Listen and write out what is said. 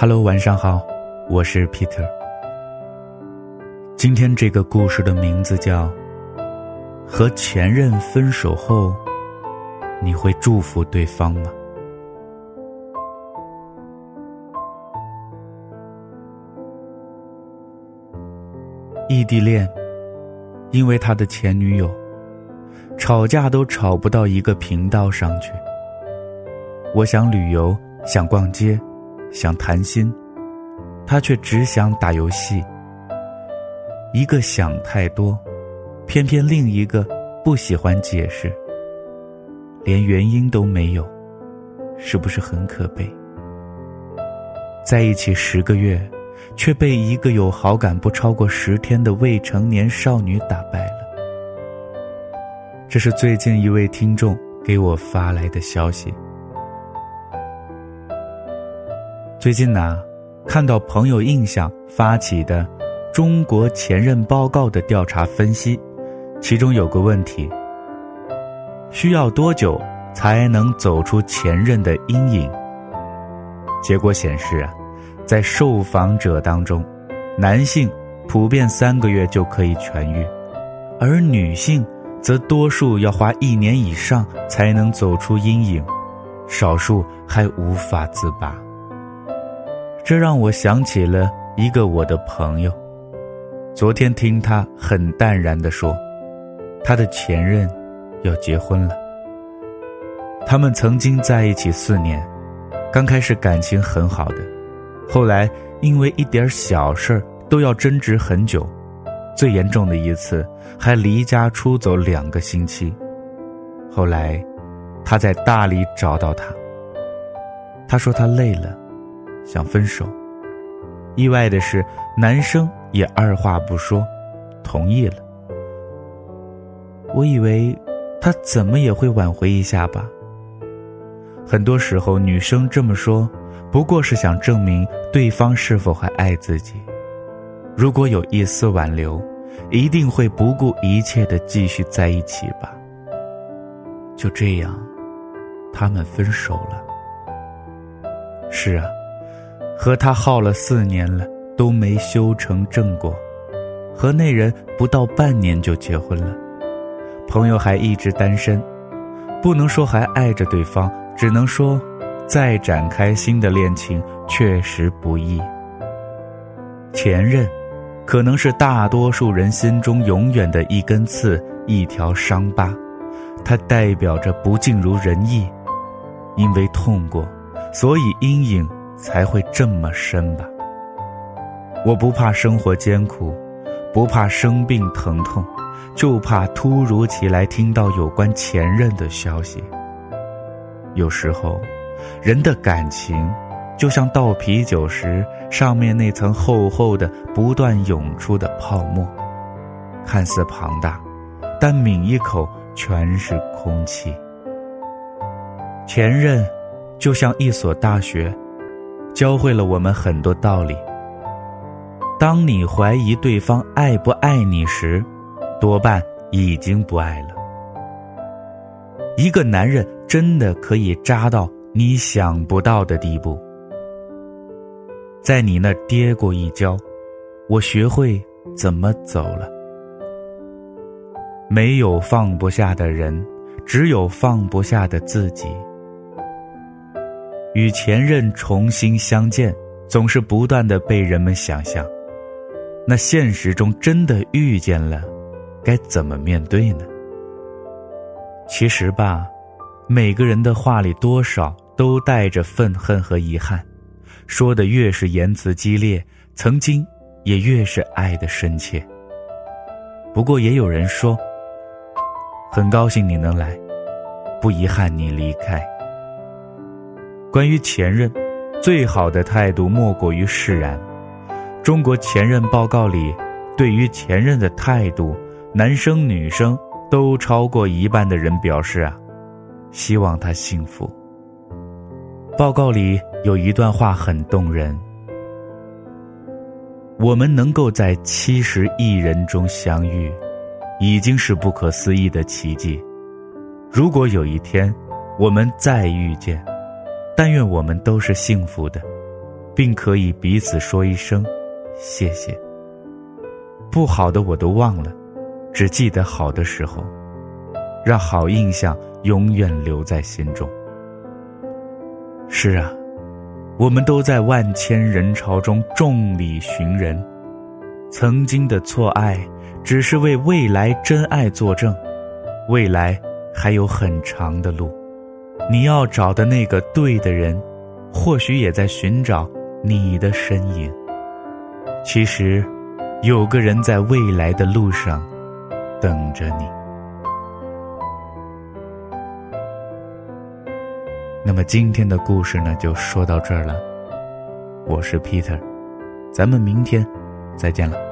Hello，晚上好，我是 Peter。今天这个故事的名字叫《和前任分手后，你会祝福对方吗？》异地恋，因为他的前女友，吵架都吵不到一个频道上去。我想旅游，想逛街。想谈心，他却只想打游戏。一个想太多，偏偏另一个不喜欢解释，连原因都没有，是不是很可悲？在一起十个月，却被一个有好感不超过十天的未成年少女打败了。这是最近一位听众给我发来的消息。最近呢，看到朋友印象发起的“中国前任报告”的调查分析，其中有个问题：需要多久才能走出前任的阴影？结果显示啊，在受访者当中，男性普遍三个月就可以痊愈，而女性则多数要花一年以上才能走出阴影，少数还无法自拔。这让我想起了一个我的朋友，昨天听他很淡然地说，他的前任要结婚了。他们曾经在一起四年，刚开始感情很好的，后来因为一点小事都要争执很久，最严重的一次还离家出走两个星期。后来，他在大理找到他，他说他累了。想分手，意外的是，男生也二话不说，同意了。我以为他怎么也会挽回一下吧。很多时候，女生这么说，不过是想证明对方是否还爱自己。如果有一丝挽留，一定会不顾一切的继续在一起吧。就这样，他们分手了。是啊。和他耗了四年了，都没修成正果，和那人不到半年就结婚了，朋友还一直单身，不能说还爱着对方，只能说，再展开新的恋情确实不易。前任，可能是大多数人心中永远的一根刺，一条伤疤，它代表着不尽如人意，因为痛过，所以阴影。才会这么深吧。我不怕生活艰苦，不怕生病疼痛，就怕突如其来听到有关前任的消息。有时候，人的感情就像倒啤酒时上面那层厚厚的、不断涌出的泡沫，看似庞大，但抿一口全是空气。前任，就像一所大学。教会了我们很多道理。当你怀疑对方爱不爱你时，多半已经不爱了。一个男人真的可以渣到你想不到的地步。在你那跌过一跤，我学会怎么走了。没有放不下的人，只有放不下的自己。与前任重新相见，总是不断的被人们想象。那现实中真的遇见了，该怎么面对呢？其实吧，每个人的话里多少都带着愤恨和遗憾，说的越是言辞激烈，曾经也越是爱的深切。不过也有人说，很高兴你能来，不遗憾你离开。关于前任，最好的态度莫过于释然。中国前任报告里，对于前任的态度，男生女生都超过一半的人表示啊，希望他幸福。报告里有一段话很动人：我们能够在七十亿人中相遇，已经是不可思议的奇迹。如果有一天，我们再遇见，但愿我们都是幸福的，并可以彼此说一声谢谢。不好的我都忘了，只记得好的时候，让好印象永远留在心中。是啊，我们都在万千人潮中众里寻人，曾经的错爱，只是为未来真爱作证。未来还有很长的路，你要找的那个对的人，或许也在寻找你的身影。其实，有个人在未来的路上等着你。那么今天的故事呢，就说到这儿了。我是 Peter，咱们明天再见了。